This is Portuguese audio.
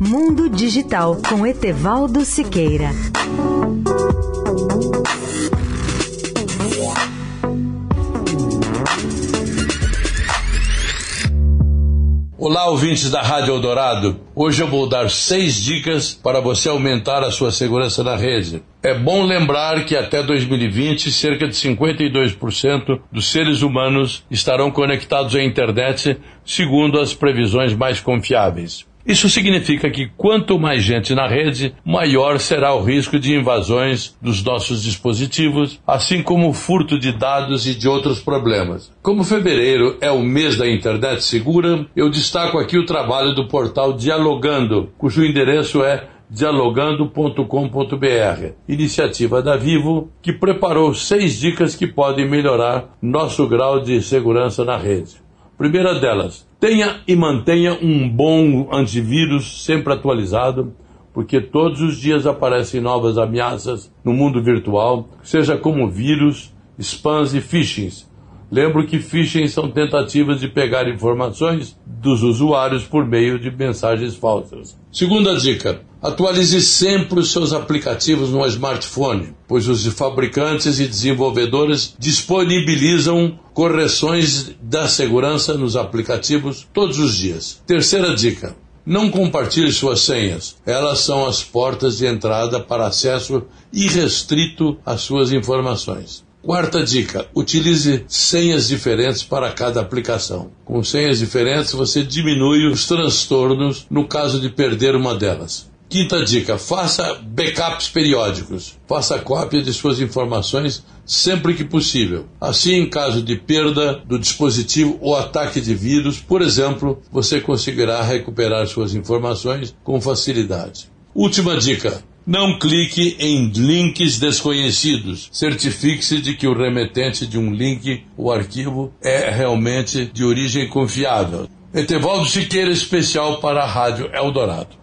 Mundo Digital com Etevaldo Siqueira. Olá, ouvintes da Rádio Eldorado. Hoje eu vou dar seis dicas para você aumentar a sua segurança na rede. É bom lembrar que até 2020, cerca de 52% dos seres humanos estarão conectados à internet, segundo as previsões mais confiáveis. Isso significa que quanto mais gente na rede, maior será o risco de invasões dos nossos dispositivos, assim como o furto de dados e de outros problemas. Como fevereiro é o mês da internet segura, eu destaco aqui o trabalho do portal Dialogando, cujo endereço é dialogando.com.br, iniciativa da Vivo que preparou seis dicas que podem melhorar nosso grau de segurança na rede. Primeira delas, tenha e mantenha um bom antivírus sempre atualizado, porque todos os dias aparecem novas ameaças no mundo virtual, seja como vírus, spams e phishings. Lembro que phishing são tentativas de pegar informações dos usuários por meio de mensagens falsas. Segunda dica: atualize sempre os seus aplicativos no smartphone, pois os fabricantes e desenvolvedores disponibilizam correções da segurança nos aplicativos todos os dias. Terceira dica: não compartilhe suas senhas. Elas são as portas de entrada para acesso irrestrito às suas informações. Quarta dica: utilize senhas diferentes para cada aplicação. Com senhas diferentes, você diminui os transtornos no caso de perder uma delas. Quinta dica: faça backups periódicos. Faça cópia de suas informações sempre que possível. Assim, em caso de perda do dispositivo ou ataque de vírus, por exemplo, você conseguirá recuperar suas informações com facilidade. Última dica: não clique em links desconhecidos. Certifique-se de que o remetente de um link ou arquivo é realmente de origem confiável. Etevaldo Siqueira, especial para a Rádio Eldorado.